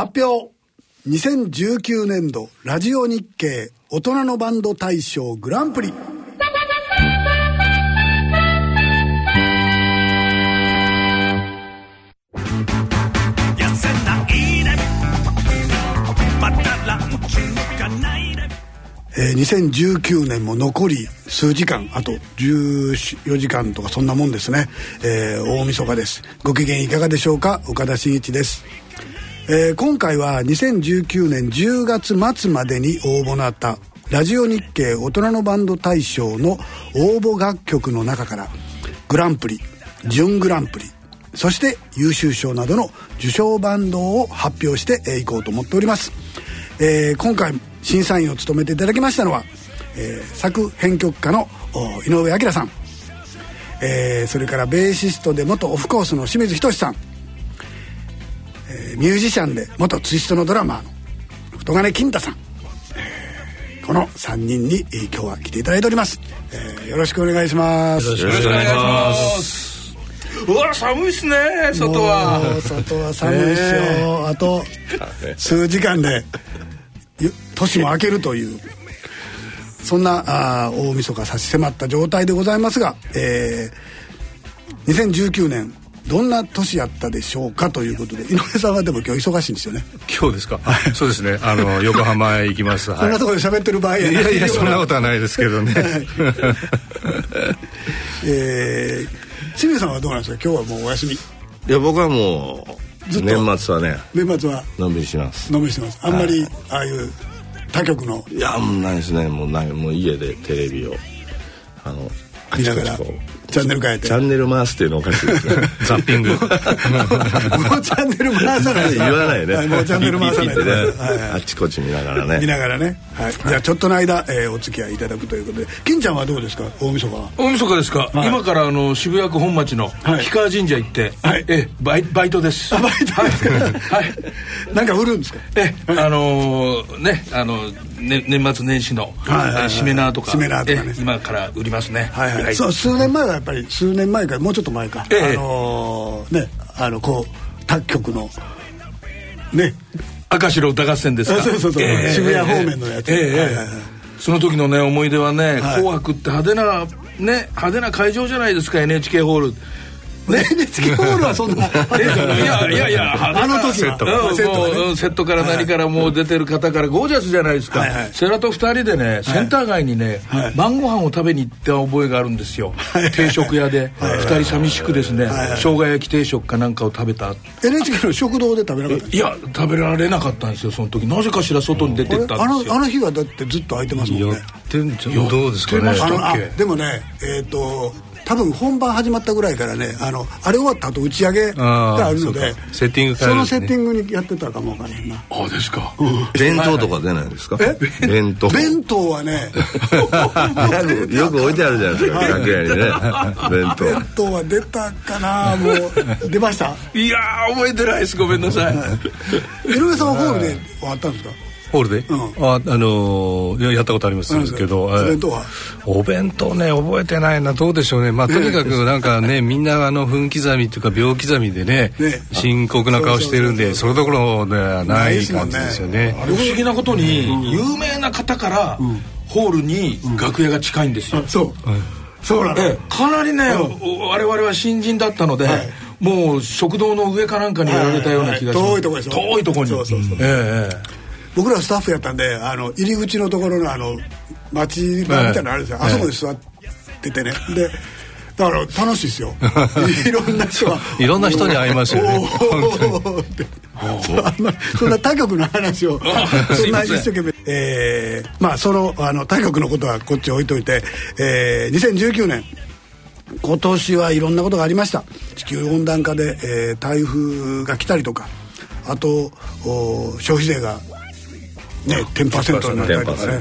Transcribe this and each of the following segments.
発表。2019年度ラジオ日経大人のバンド大賞グランプリ。えー、2019年も残り数時間あと14時間とかそんなもんですね、えー、大晦日です。ご機嫌いかがでしょうか？岡田真一ですえー、今回は2019年10月末までに応募のあったラジオ日経大人のバンド大賞の応募楽曲の中からグランプリ準グランプリそして優秀賞などの受賞バンドを発表していこうと思っております、えー、今回審査員を務めていただきましたのは、えー、作編曲家の井上彰さん、えー、それからベーシストで元オフコースの清水仁さん。ミュージシャンで元ツイストのドラマーの太金金太さん、えー、この3人に、えー、今日は来ていただいております、えー、よろしくお願いします。よろしくお願いします。うわ寒いっすね外は。外は寒いっすよ、え。ー、あと数時間で年も明けるという。そんなあ大晦日差し迫った状態でございますが、えー、2019年どんな年やったでしょうかということで井上さんはでも今日忙しいんですよね。今日ですか、はい、そうですね。あの 横浜へ行きます、はい、こんなところで喋ってる場合やいやいやそんなことはないですけどね、はい、えー、清水さんはどうなんですか？今日はもうお休み。いや僕はもう年末はね年末は？のんびりします。のんびりしてます。あんまり、ああいう他局の？いやもうないですね。もうないもう家でテレビをあの見ながらチャンネル変えて。チャンネル回すっていうのおかしいですね。ザッピング。もうチャンネル回さない。言わないね、もうチャンネル回さないで、ね、あっちこっち見ながらね。見ながらね、はい、じゃあちょっとの間、えー、お付き合いいただくということで。金ちゃんはどうですか？大晦日は。大晦日ですか、はい、今からあの渋谷区本町の氷川神社行って、はい、えバイバイトです。バイトはい、なんか売るんですか？えあのー、ねあのね、年末年始の、はいはい、シメナーとか。シメナーとかね。今から売りますね。はいはい、はい、そう数年前はやっぱり数年前かもうちょっと前か、ええ、あのー、ねあのこう他局のね。赤白歌合戦ですか。そうそうそう、えー、渋谷方面のやつ、えー、はいはいはい。その時のね思い出はね「紅白」って派手なね派手な会場じゃないですか NHK ホールね。NHK ホールはそんないやいやいやあの時セット,、セットから何からもう出てる方からゴージャスじゃないですか、はいはい、セラと2人でねセンター街にね、はい、晩ご飯を食べに行った覚えがあるんですよ、はい、定食屋で2人寂しくですね、はい、生姜焼き定食かなんかを食べた NHK の食堂で食べなかったいや食べられなかったんですよその時なぜかしら外に出てったんですよあの日はだってずっと空いてますもんねどうですかねでもねえっ、ー、と多分本番始まったぐらいからねあのあれ終わった後打ち上げがあるのでセッティング、ね、そのセッティングにやってたかもわかんないな。あですか、うん、弁当とか出ないですか？え？弁当。弁当はね。よく置いてあるじゃないですか、楽屋にね。弁当。弁当は出たかなもう。出ました？いや覚えてないです。ごめんなさい、井上さんはホールで終わったんですか？ホールで、うん、ああのー、やったことありますけどお弁当は？お弁当ね覚えてないな。どうでしょうね。まあとにかくなんかね みんなあの分刻みっていうか秒刻みでねね。深刻な顔してるんでそれどころではない感じですよね。不思議なことに有名な方からホールに楽屋が近いんですよ、そう、そうなの、かなりね、我々は新人だったので、もう食堂の上かなんかにやられたような気がします、遠いとこです遠いとこに。そうそうそう、ええ僕らスタッフやったんであの入り口のところのあの待ち場みたいなのあるん。ですよ、あそこで座っててね。でだから楽しいですよ。いろんな人が。いろんな人に会いますよね。そんな他局の話をそん。な一生懸命。えー、まあそのあの他局のことはこっち置いといて、えー、2019年今年はいろんなことがありました。地球温暖化で、えー、台風が来たりとか。あと消費税がね10%になったりとかね。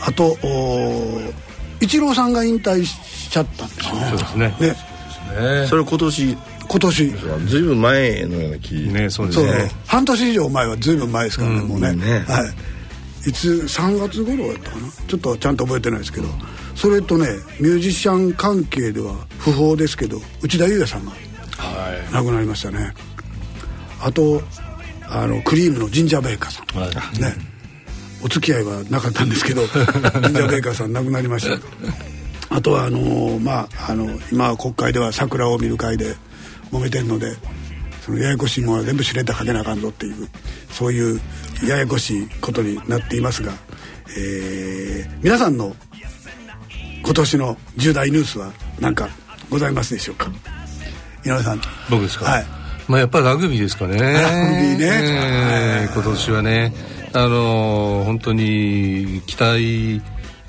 あとイチローさんが引退しちゃったんですよね。そうですね。ね。それ今年。今年。ずいぶん前のような気ねそうですね。半年以上前はずいぶん前ですからね、うん、もうねね、はい。いつ3月頃やったかな？ちょっとちゃんと覚えてないですけど。それとねミュージシャン関係では不法ですけど内田裕也さんが亡くなりましたね、はい、あとあのクリームのジンジャーベーカーさん、はい、ね。お付き合いはなかったんですけど ジンジャーベーカーさん亡くなりました。あとはあのまああの今国会では桜を見る会で揉めてるのでそのややこしいものは全部シュレッダーかけなあかんぞっていうそういうややこしいことになっていますが、えー、皆さんの今年の重大ニュースは何かございますでしょうか？井上さん。僕ですか？はいまあやっぱりラグビーですかね。ラグビーね、えー、今年はね。あのー、本当に期待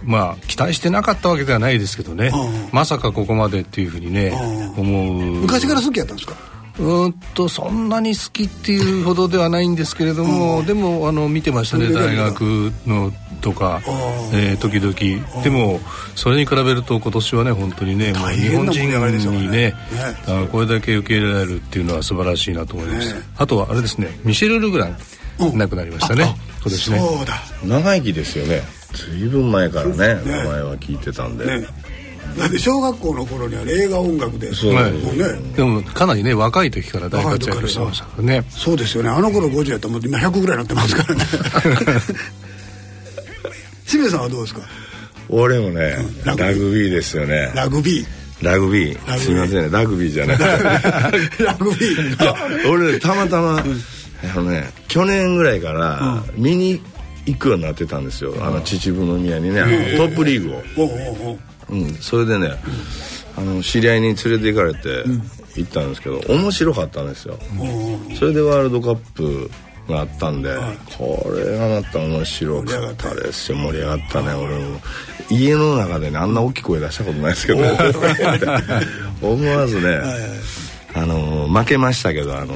まあ期待してなかったわけではないですけどね、まさかここまでっていうふうにね、思う。昔から好きやったんですか？うんとそんなに好きっていうほどではないんですけれども、でもあの見てましたね大学のとか、えー、時々。でもそれに比べると今年はね本当にねもう日本人にねね。これだけ受け入れられるっていうのは素晴らしいなと思いました、ね、あとはあれですねミシェル・ルグラン亡くなりましたね今年ね。そうだ。長生きですよね。随分前からね名前は聞いてたんで、だって小学校の頃には映画音楽でそう、はい、もうね。でもかなりね若い時から大活躍してましたからね。そうですよね。あの頃50やったらもう今100ぐらいになってますからね。清水さんはどうですか？俺もね、ラグビー。ですよね。ラグビー。ラグビー。すみませんね。ラグビーじゃない。ラグビー。俺たまたまあのね去年ぐらいから見に行くようになってたんですよ、あの秩父宮にね、トップリーグを、うん、それでね、あの知り合いに連れて行かれて行ったんですけど面白かったんですよ、それでワールドカップがあったんで、これがまた面白かったですよ。盛り上がった。ね俺も。家の中でねあんな大きい声出したことないですけど 思わずね、あの負けましたけどあの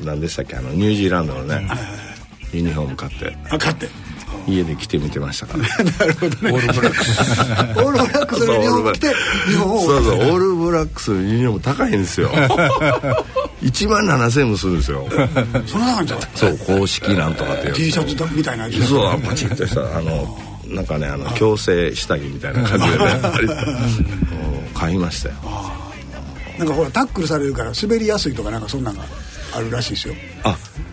何でしたっけあのニュージーランドのね、ユニフォーム買って。あ買って。家で着てみてましたから。なるほどね。オールブラックス。オールブラックスのユニフォーム着て日本をそうそう。オールブラックスのユニフォーム高いんですよ。1万7000円もするんですよ。そんな感じそう公式なんとかってやつ T シャツみたいなそうパチッとしたあのなんかねあの矯正下着みたいな感じでね。買いましたよ。なんかほらタックルされるから滑りやすいとかなんかそんなんがあるらしいですよ。あそう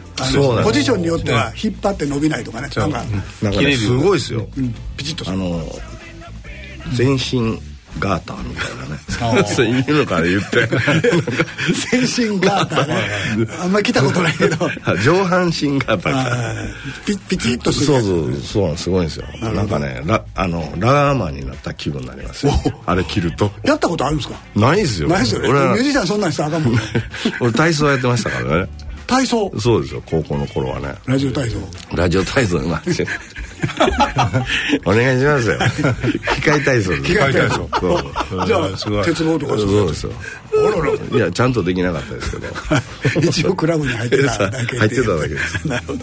ポジションによっては引っ張って伸びないとかね。なんか。なん。かねすごいですよ、ピチッとあの全身ガーターみたいなね。そういうのから言って 全身ガーターね。あんまり来たことないけど。上半身ガーターピピチッとするそうそうそうす。ごいんですよ。なんかねラあのラガーマンになった気分になりますよ。あれ着ると。やったことあるんですか？ないですよ。ないですよね。ミュージシャンそんなんしたらあかんもんね。俺体操やってましたからね体操。そうですよ高校の頃はね。ラジオ体操。ラジオ体操。まあお願いしますよ。機械体操機械体操。じゃあ鉄棒とかそうですよ。いやちゃんとできなかったですけど。一応クラブに入ってただけ入ってただけです。なるほど。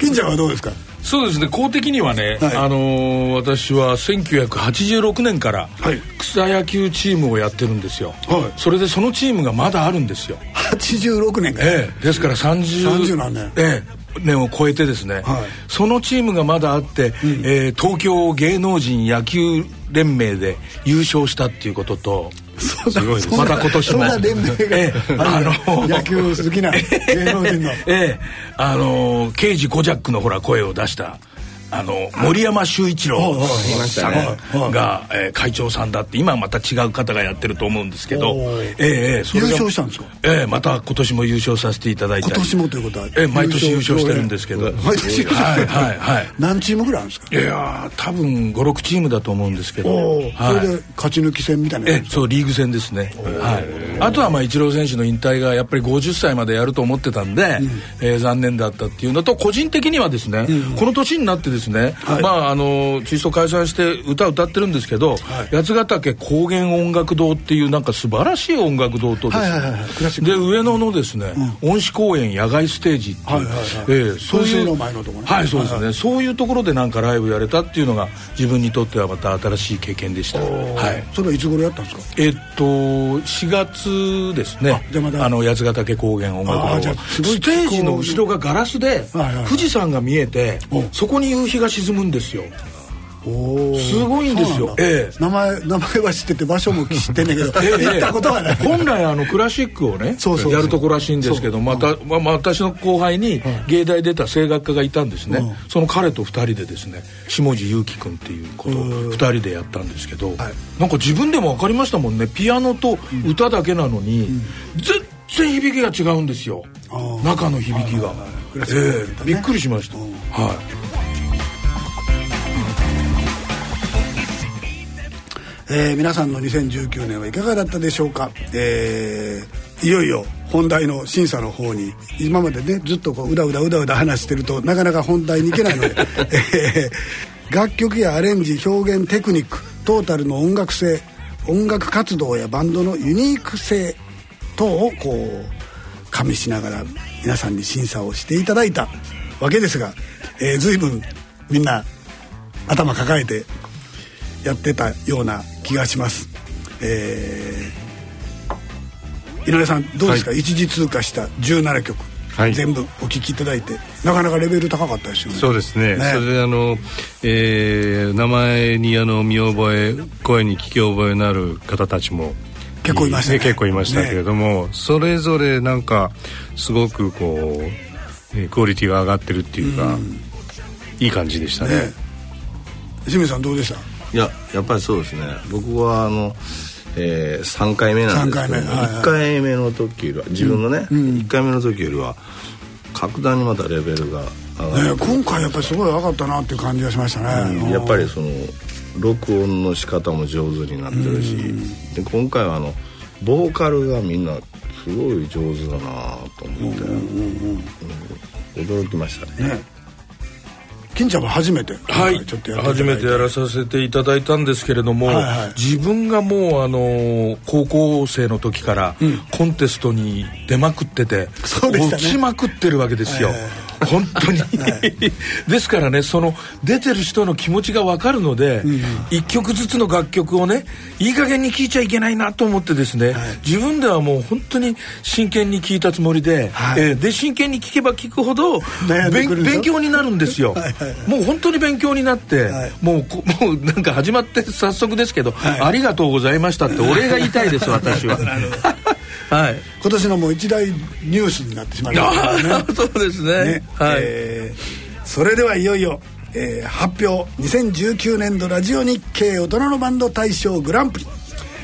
金ちゃんはどうですか？そうですね公的にはね、はい、あのー、私は1986年から草野球チームをやってるんですよ、はい、それでそのチームがまだあるんですよ86年か、ええ、ですから30 30何年。ええ年を超えてですね、はい、そのチームがまだあって、うん、えー、東京芸能人野球連盟で優勝したっていうこととすごいまた今年も。連盟が、ええ、あの野球好きな芸能人の。ええあの刑事コジャックのほら声を出したあの森山修一郎さんが、えー、会長さんだって今また違う方がやってると思うんですけど、ええ優勝したんですか？ええまた今年も優勝させていただいて今年もということは？ええ毎年優勝してるんですけど。毎年はいはいはい。何チームぐらいあるんですか？いや多分56チームだと思うんですけど、それで勝ち抜き戦みたいなえそうリーグ戦ですね。はい。あとはまあイチロー選手の引退がやっぱり50歳までやると思ってたんで、うえ残念だったっていうのと個人的にはですね、この年になってですね、まああのツイスト解散して歌歌ってるんですけど、はい、八ヶ岳高原音楽堂っていうなんか素晴らしい音楽堂とですね、で上野のですね、うん、恩賜公園野外ステージっていう、はいはいはい、えー、そういうの前のところ、ね、はいそうですね、はいはい、そういうところでなんかライブやれたっていうのが自分にとってはまた新しい経験でした。はい。それはいつ頃やったんですか？えっと4月ですね。あの八ヶ岳高原音楽堂。ステージの後ろがガラスで、はいはいはい、富士山が見えてそこに夕日が沈むんですよ。すごいんですよ、ええ、名前名前は知ってて場所も知ってんねんけど、ええ、行 ったことはない。本来あのクラシックをねやるとこらしいんですけどまた、まあ、私の後輩に芸大出た声楽家がいたんですね、うん、その彼と2人でですね下地祐樹君っていうことを2人でやったんですけど、はい、なんか自分でも分かりましたもんね。ピアノと歌だけなのに、うん、全然響きが違うんですよ。中の響きが、ええ、びっくりしました、はいえー、皆さんの2019年はいかがだったでしょうか、えー、いよいよ本題の審査の方に今までねずっとこううだうだうだうだ話してるとなかなか本題に行けないので、えー、楽曲やアレンジ表現テクニックトータルの音楽性音楽活動やバンドのユニーク性等をこう加味しながら皆さんに審査をしていただいたわけですが、えー、随分みんな頭抱えてやってたような気がします。えー、井上さんどうですか、はい、一時通過した17曲、はい、全部お聴きいただいてなかなかレベル高かったですよね。そうですね。ね。それであの、えー、名前にあの見覚え声に聞き覚えのある方たちも結構いましたね、結構いましたけれども、ね、それぞれなんかすごくこう、えクオリティが上がってるっていうか、うん、いい感じでしたね。ね。清水さんどうでした？いややっぱりそうですね。僕はあの、えー、3回目なんですけど、ね、1回目の時よりは自分のね、うん、1回目の時よりは格段にまたレベルが上がる、ね、今回やっぱりすごい上がったなっていう感じがしましたね、うん、やっぱりその録音の仕方も上手になってるし、うん、で今回はあのボーカルがみんなすごい上手だなと思って、驚きましたね。ね金ちゃんは初めて。はい。ちょっと初めてやらさせていただいたんですけれども、はいはい、自分がもうあの高校生の時からコンテストに出まくってて、うん、落ちまくってるわけですよ、はいはい本当に、はい、ですからねその出てる人の気持ちが分かるので、うん、1曲ずつの楽曲をねいい加減に聴いちゃいけないなと思ってですね、はい、自分ではもう本当に真剣に聴いたつもりで、はい、えー、で真剣に聴けば聴くほど勉強になるんですよ。はい、もう本当に勉強になって、もうもうなんか始まって早速ですけど、ありがとうございましたってお礼が言いたいです 私は。はい、今年のもう一大ニュースになってしまいましたね。そうですね。ね、はい。えー、それではいよいよ、えー、発表。2019年度ラジオ日経大人のバンド大賞グランプリ、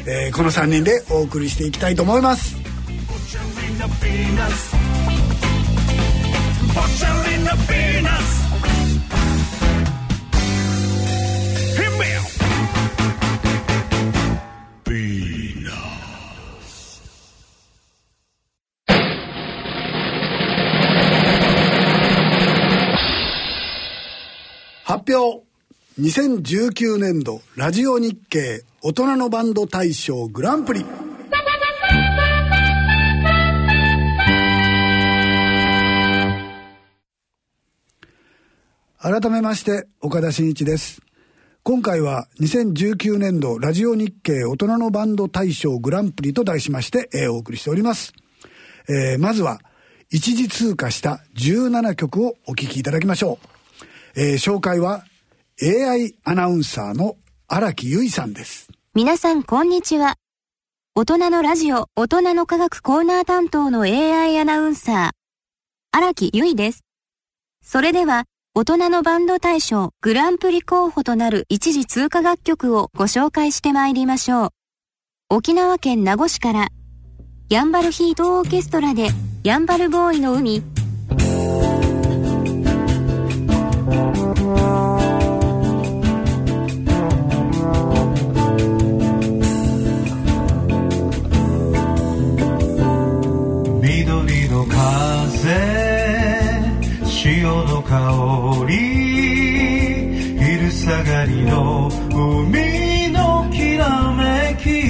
えー、この3人でお送りしていきたいと思います発表。2019年度ラジオ日経大人のバンド大賞グランプリ。改めまして岡田真一です。今回は2019年度ラジオ日経大人のバンド大賞グランプリと題しまして、えー、お送りしております、えー、まずは一時通過した17曲をお聴きいただきましょう。えー、紹介は AI アナウンサーの荒木由衣さんです。皆さんこんにちは。大人のラジオ、大人の科学コーナー担当の AI アナウンサー、荒木由衣です。それでは、大人のバンド大賞グランプリ候補となる一時通過楽曲をご紹介してまいりましょう。沖縄県名護市から、ヤンバルヒートオーケストラで、ヤンバルボーイの海、緑の風潮の香り昼下がりの海のきらめき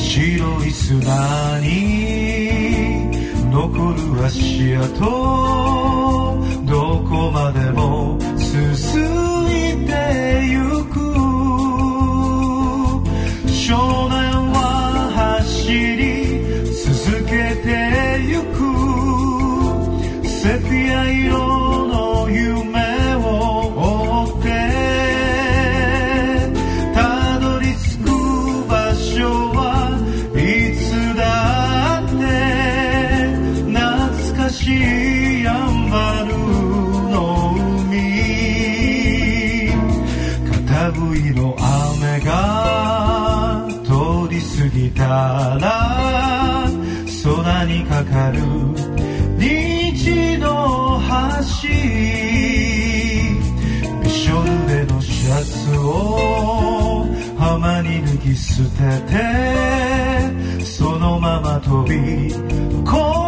白い砂に残る足跡。までもら空にかかる虹の橋。びしょ濡れのシャツを浜に脱ぎ捨ててそのまま飛び込む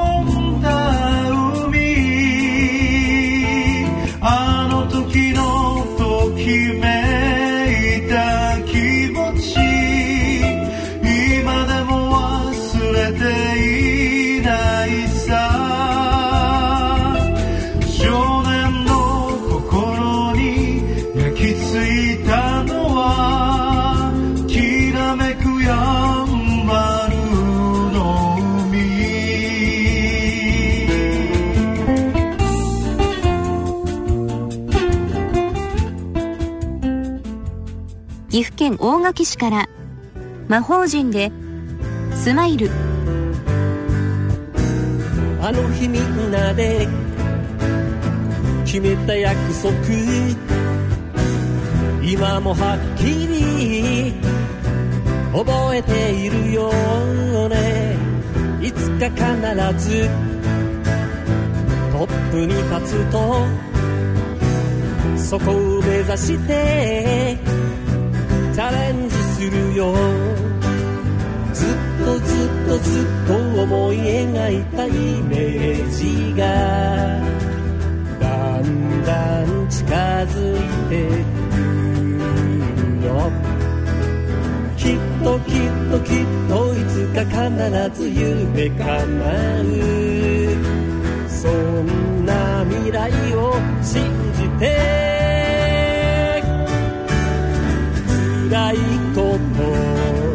県大垣市から魔法陣でスマイル。あの日みんなで決めた約束今もはっきり覚えているよね。いつか必ずトップに立つとそこを目指してチャレンジするよずっとずっとずっと思い描いたイメージがだんだん近づいてくるよきっときっときっといつか必ず夢叶う。そんな未来を信じて。暗いこと。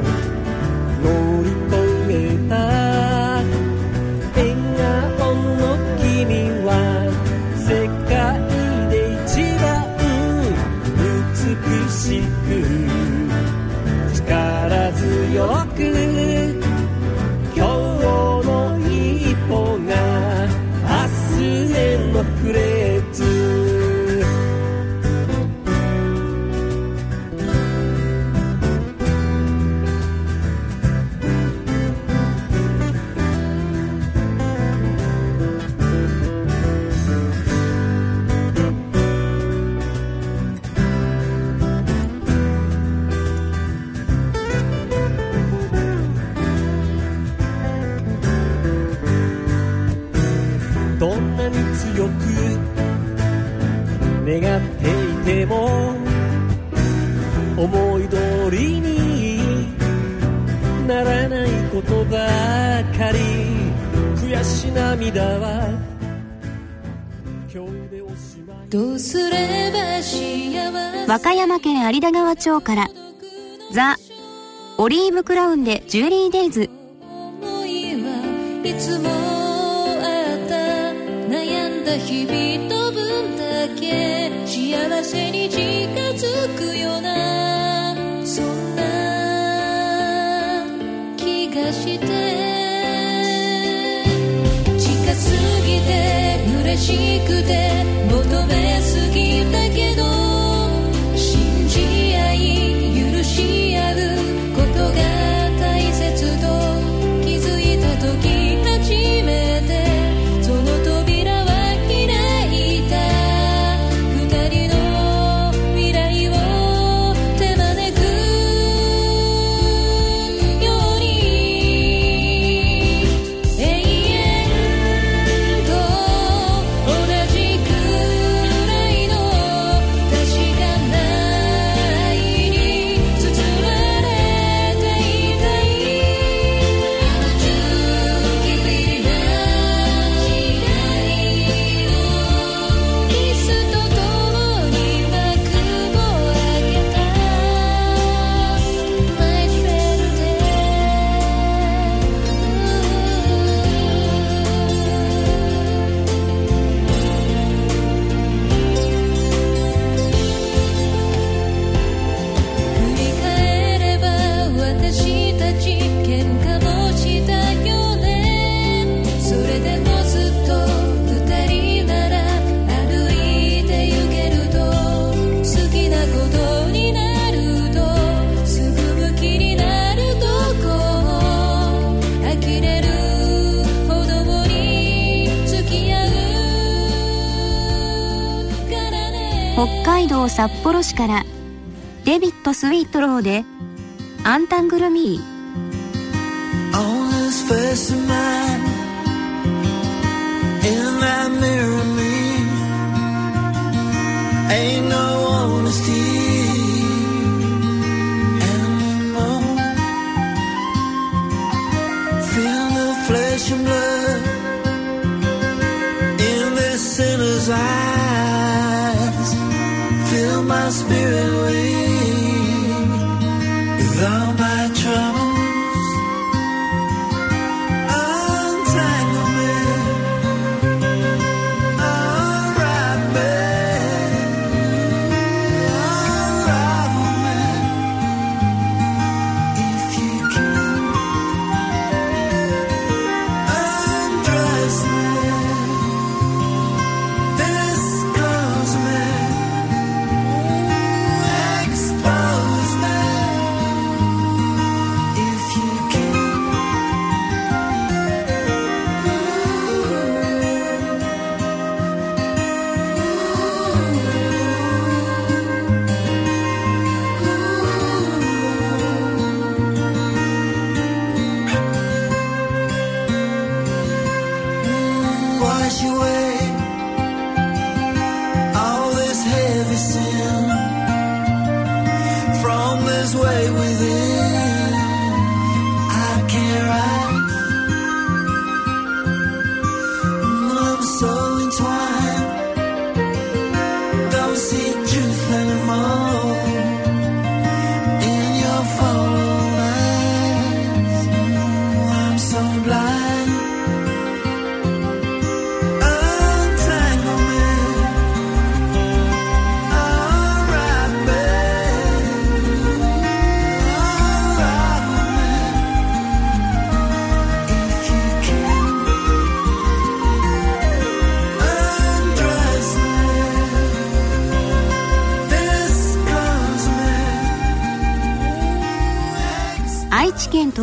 願っていても思い通りにならないことばかり。悔し涙は今日でおしまい。どうすれば幸せ和歌山県有田川町からザ・オリーブクラウンでジュエリーデイズ。思いはいつもあった悩んだ日々と嬉しくて求めすぎたけど札幌市からデビットスイートローでアンタングルミー。In this sinner's eye. spirit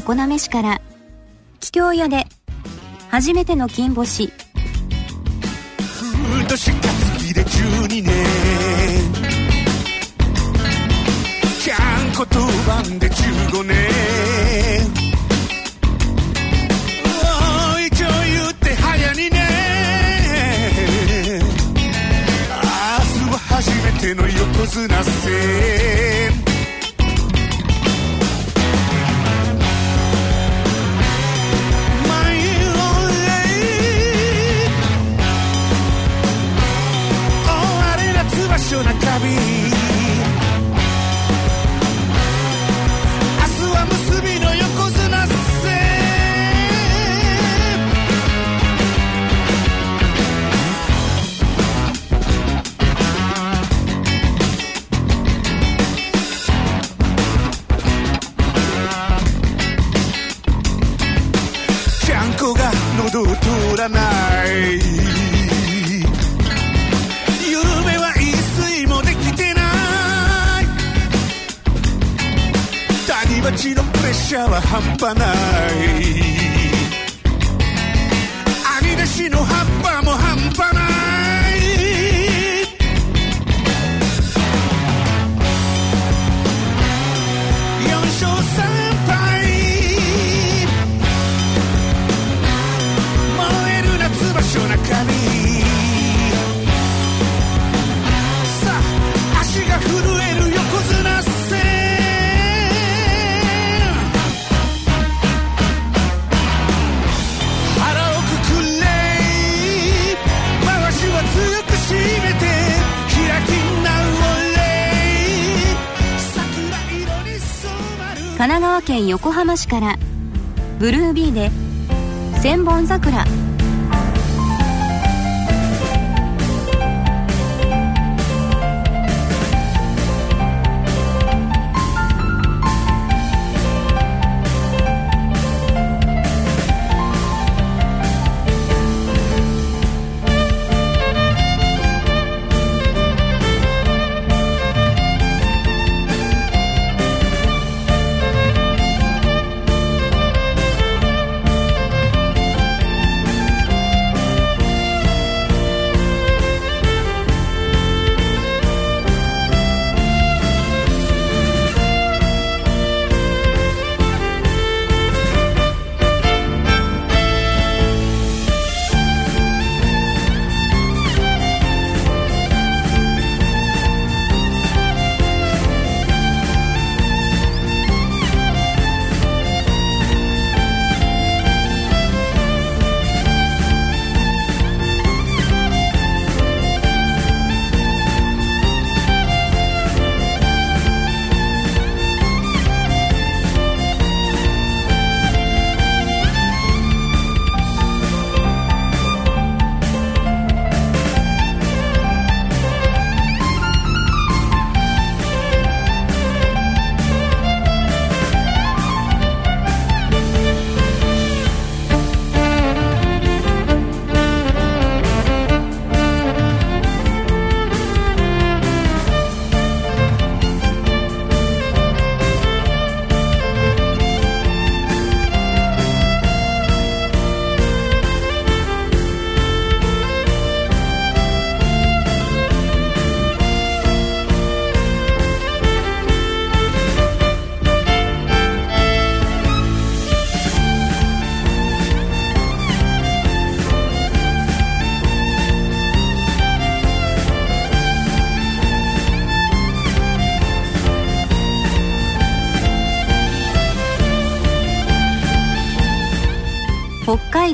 常滑市から。桔梗屋で初めての金星。I carry bana 市から。ブルービーで「千本桜」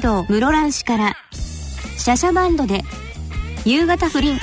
道室蘭市からシャシャバンドで夕方不倫。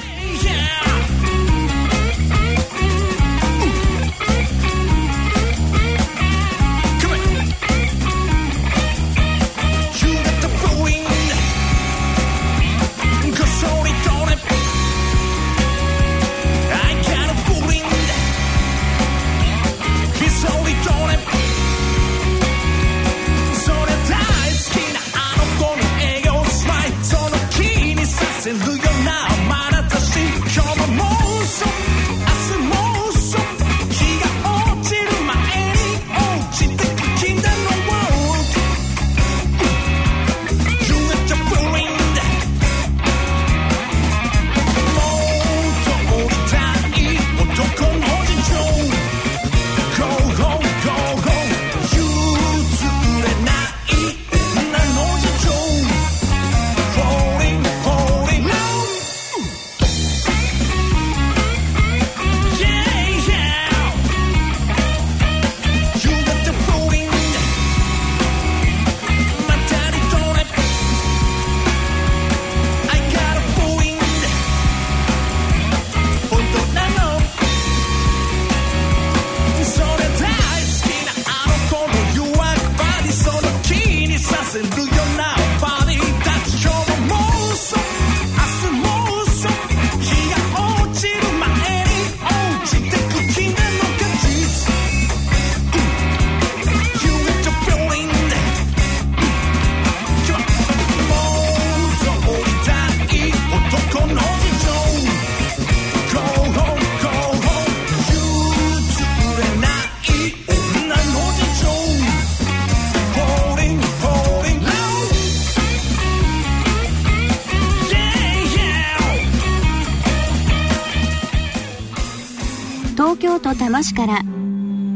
私から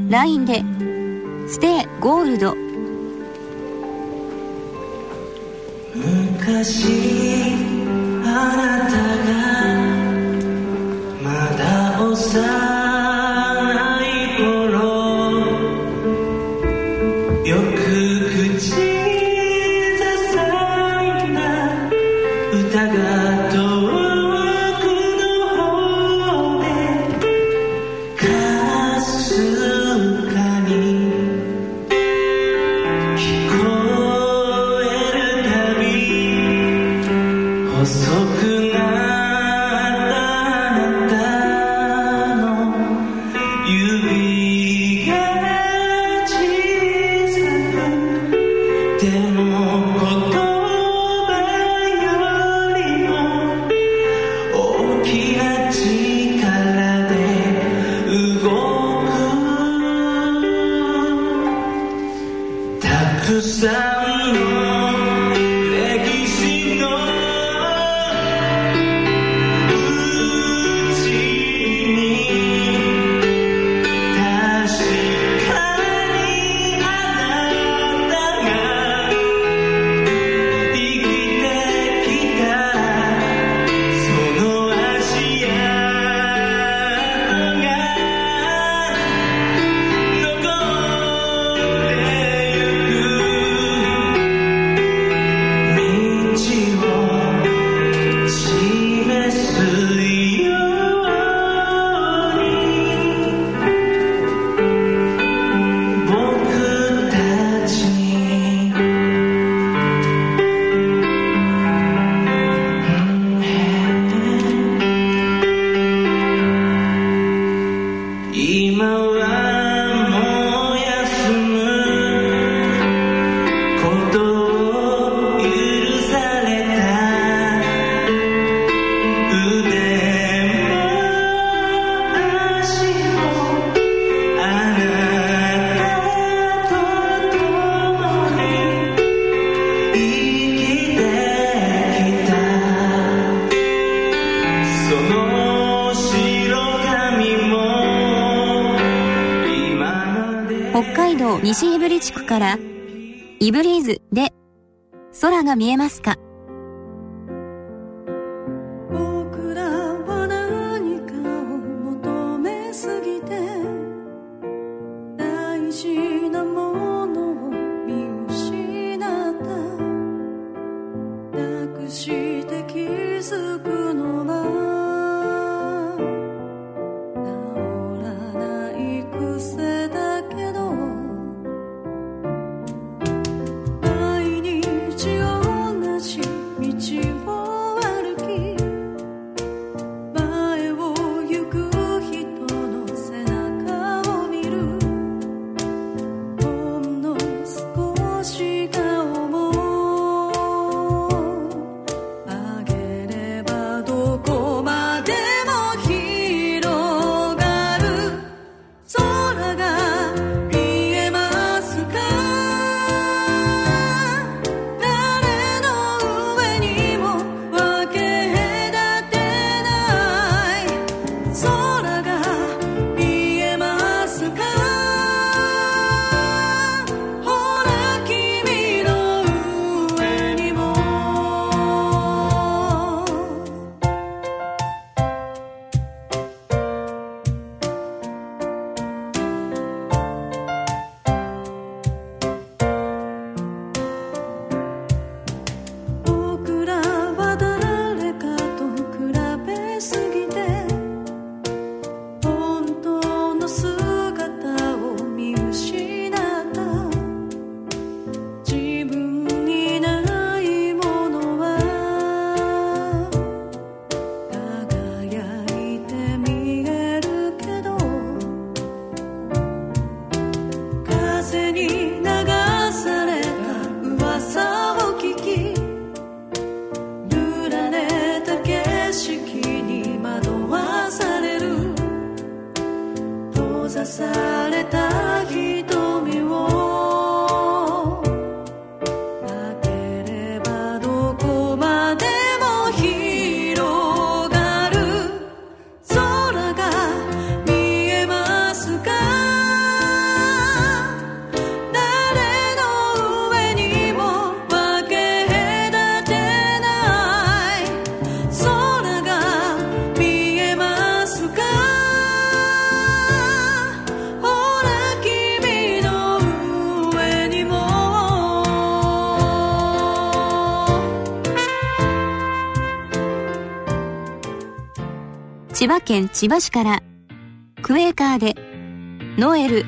LINE で「ステイゴールド」昔海道西リ地区から、イブリーズで、空が見えますか？県千葉市から、クエーカーで、ノエル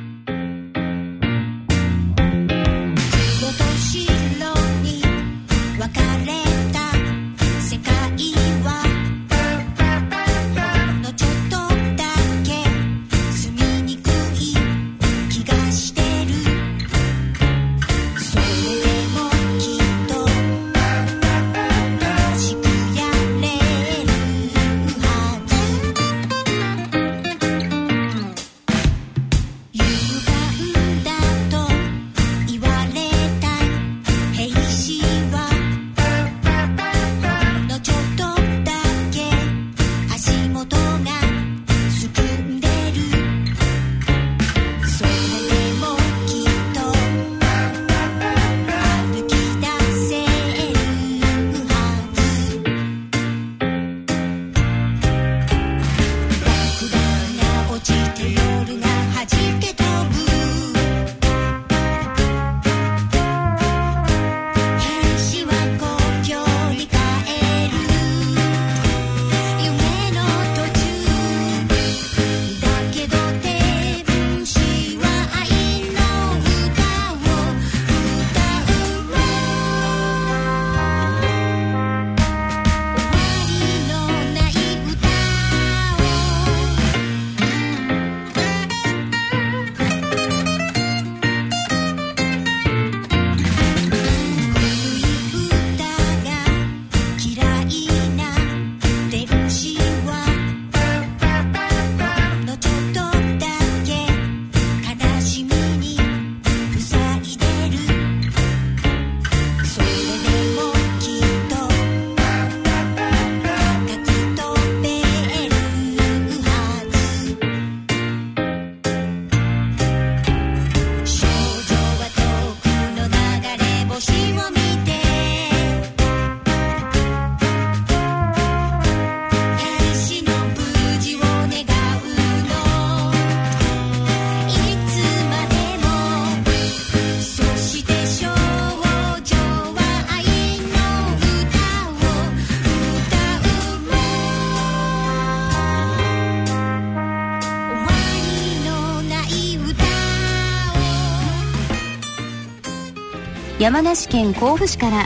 山梨県甲府市から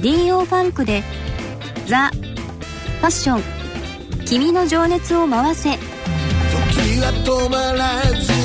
D.O. ファンクでザ・ファッション君の情熱を回せ時は止まらず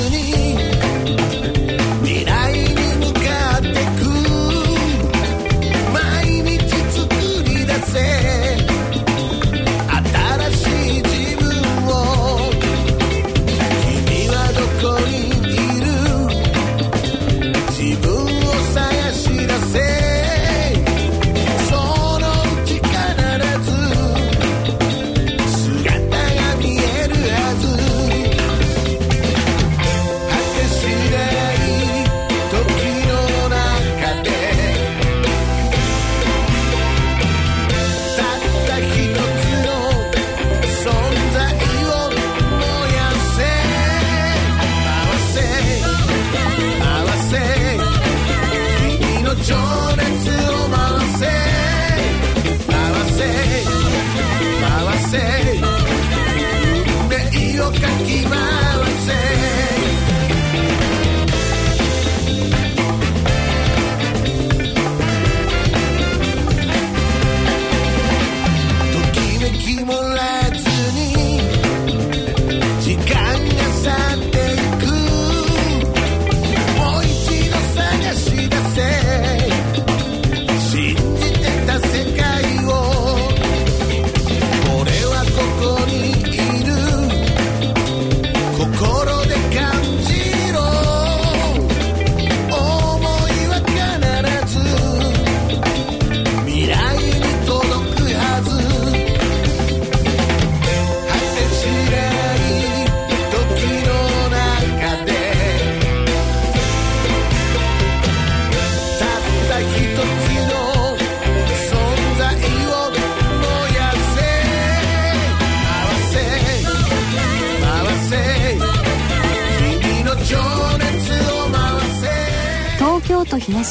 Keep aquí va.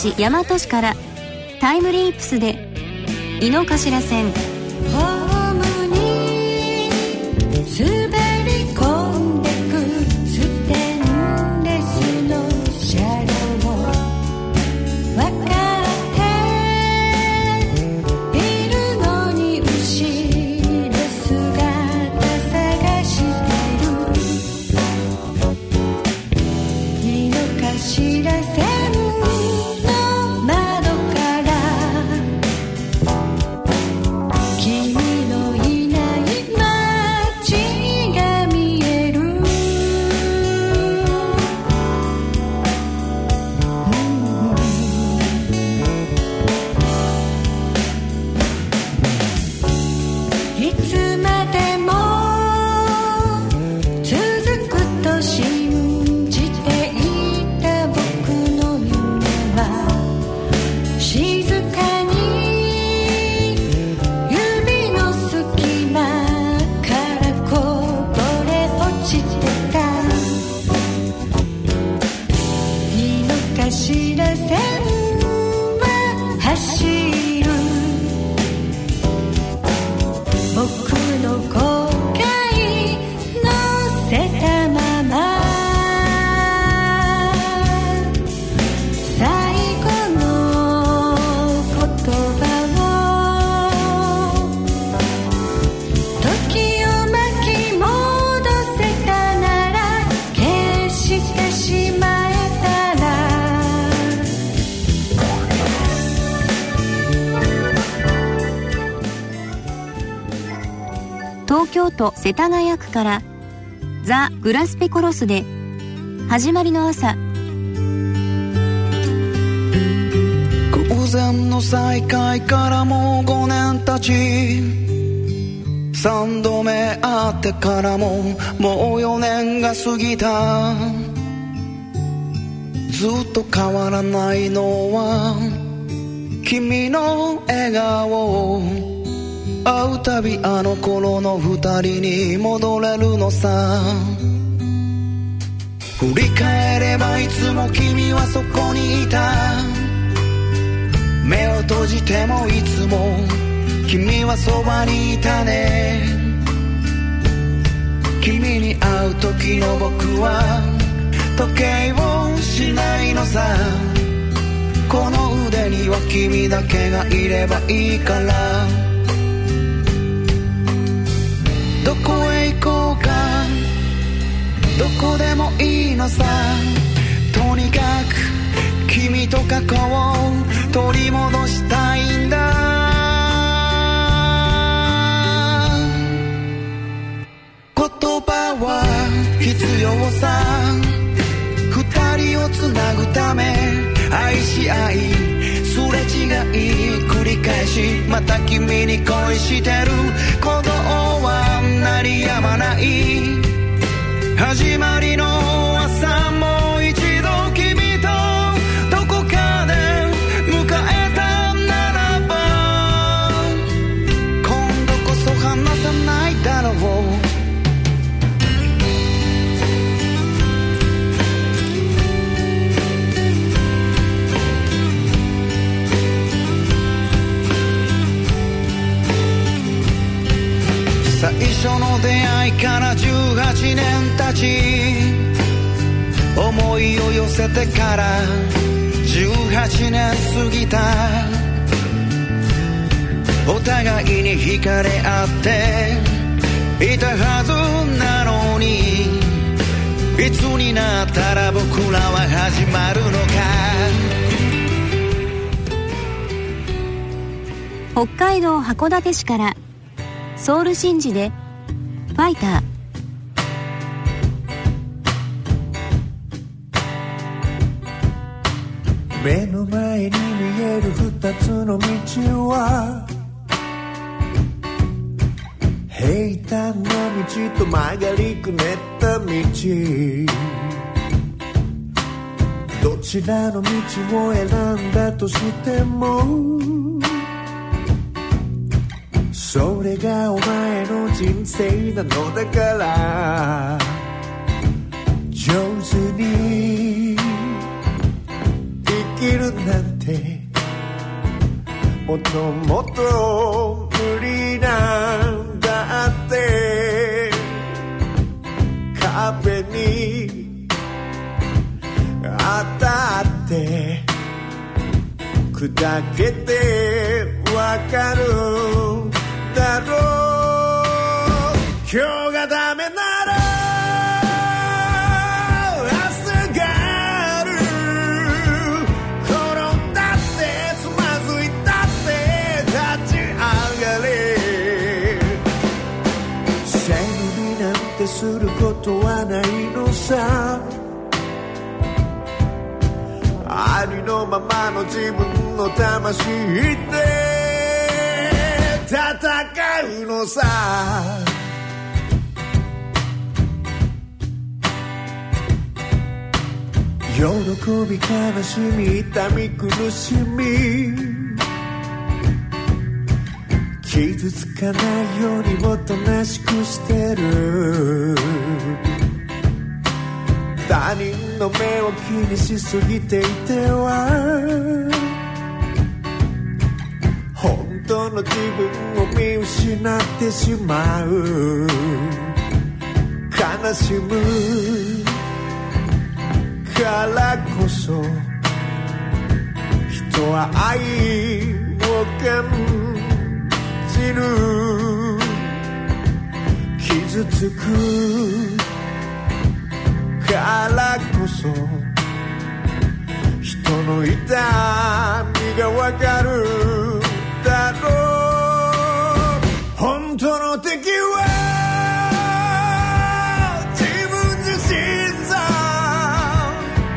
大和市からタイムリープスで井の頭線都世田谷区からザ・グラスペコロスで始まりの朝。偶然の再会からもう5年経ち三度目会ってからももう4年が過ぎた。ずっと変わらないのは君の笑顔。会うたびあの頃の二人に戻れるのさ。振り返ればいつも君はそこにいた。目を閉じてもいつも君はそばにいたね。君に会う時の僕は。時計をしないのさ。この腕には君だけがいればいいから。どこでもいいのさ。とにかく君と過去を取り戻したいんだ。言葉は必要さ。二人をつなぐため愛し合いすれ違い繰り返しまた君に恋してる。鼓動は鳴りやまない。始まりの初の出会いから18年経ち思いを寄せてから18年過ぎたお互いに惹かれ合っていたはずなのにいつになったら僕らは始まるのか。北海道函館市からソウルシンジでファイター。目の前に見える二つの道は平坦な道と曲がりくねった道。どちらの道を選んだとしてもそれがお前の人生なのだから。上手に生きるなんてもっともっと無理なんだって。壁に当たって砕けてわかる。だろう。今日がダメなら明日がある。転んだってつまずいたって立ち上がれ。背伸びなんてすることはないのさ。ありのままの自分の魂で戦うのさ。喜び悲しみ痛み苦しみ。傷つかないようにおとなしくしてる。他人の目を気にしすぎていては。当の自分を見失ってしまう。悲しむ。からこそ人は愛を感じる。傷つく。からこそ人の痛みがわかる。だろう本当の敵は自分自身さ。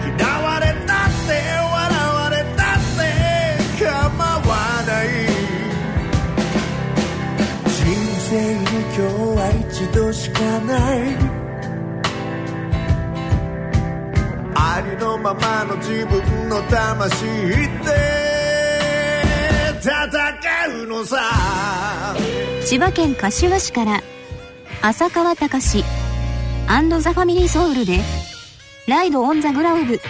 嫌われたって笑われたって構わない。人生に今日は一度しかない。ありのままの自分の魂で戦のさ。千葉県柏市から浅川隆アンドザ・ファミリーソウルでライド・オン・ザ・グラウブ。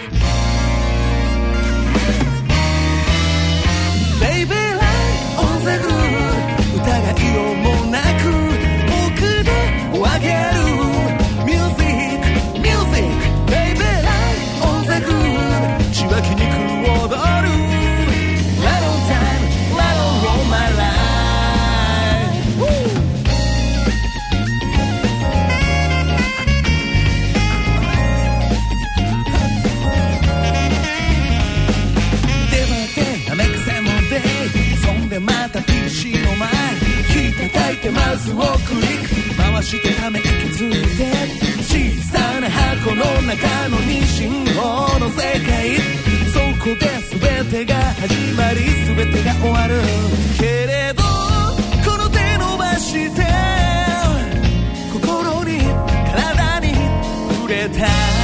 叩いてマウスをクリック回してため息ついて小さな箱の中の二進法の世界そこで全てが始まり。全てが終わる。けれどこの手伸ばして心に体に触れた。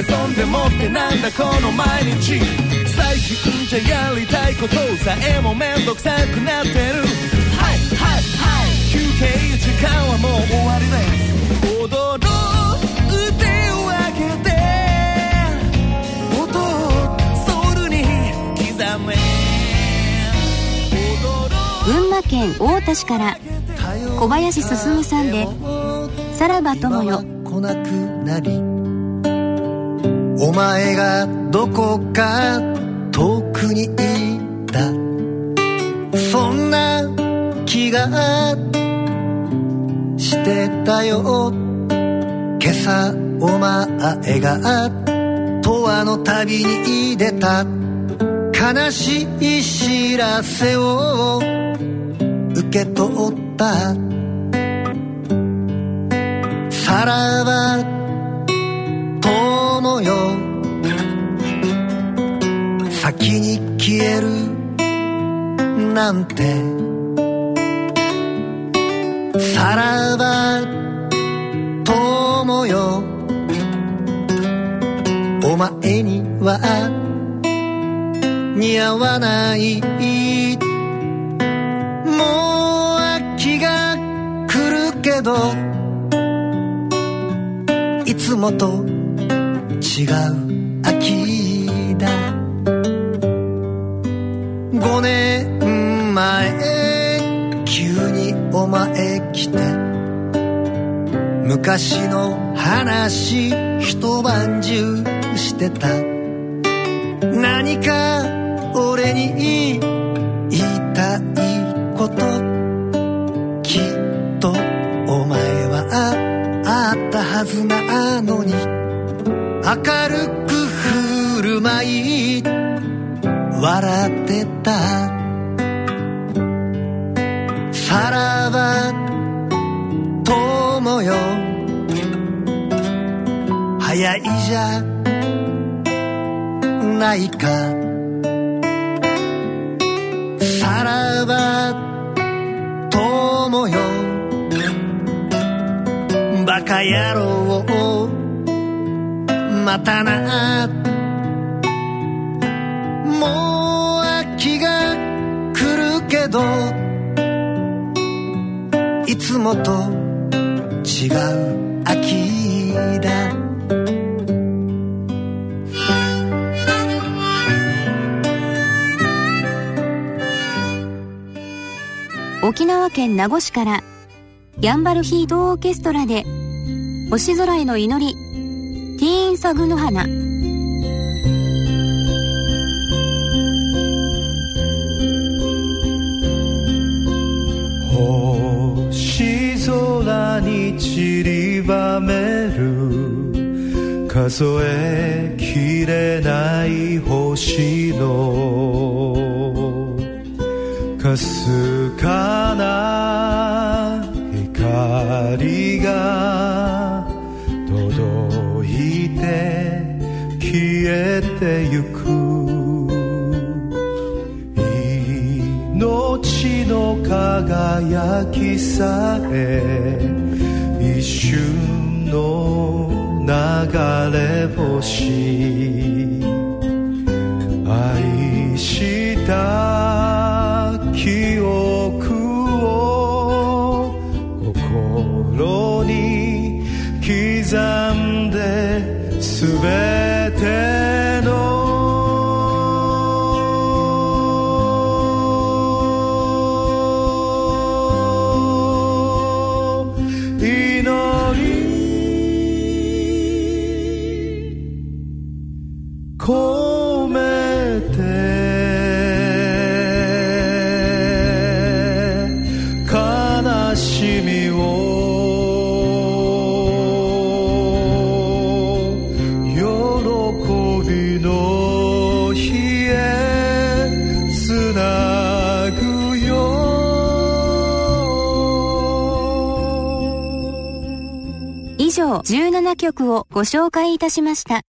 ってそんでもってなんだこの毎日」「最近じゃやりたいことさえもめんどくさくなってる」「はいはいはい。休憩時間はもう終わりです」「踊ろう手を上げて」「音をソウルに刻め」群馬県太田市から小林進さんでさらば友よ。来なくなり前がどこか遠くにいた。そんな気がしてたよ。今朝お前が永遠の旅に出た。悲しい知らせを受け取った。さらば友よ先に消えるなんて。さらば友よ。お前には似合わない。もう秋が来るけど。いつもと違う秋だ。5年前急にお前来て。昔の話一晩中してた。笑ってた。さらば友よ。早いじゃないか。さらば友よ。バカ野郎またなどいつもと違う秋だ。沖縄県名護市からヤンバルヒートオーケストラで星空への祈りティーンサグの花。散りばめる数えきれない星のかすかな光が届いて消えてゆく。命の輝きさえの流れ星愛した記憶を心に刻んで滑る17曲をご紹介いたしました。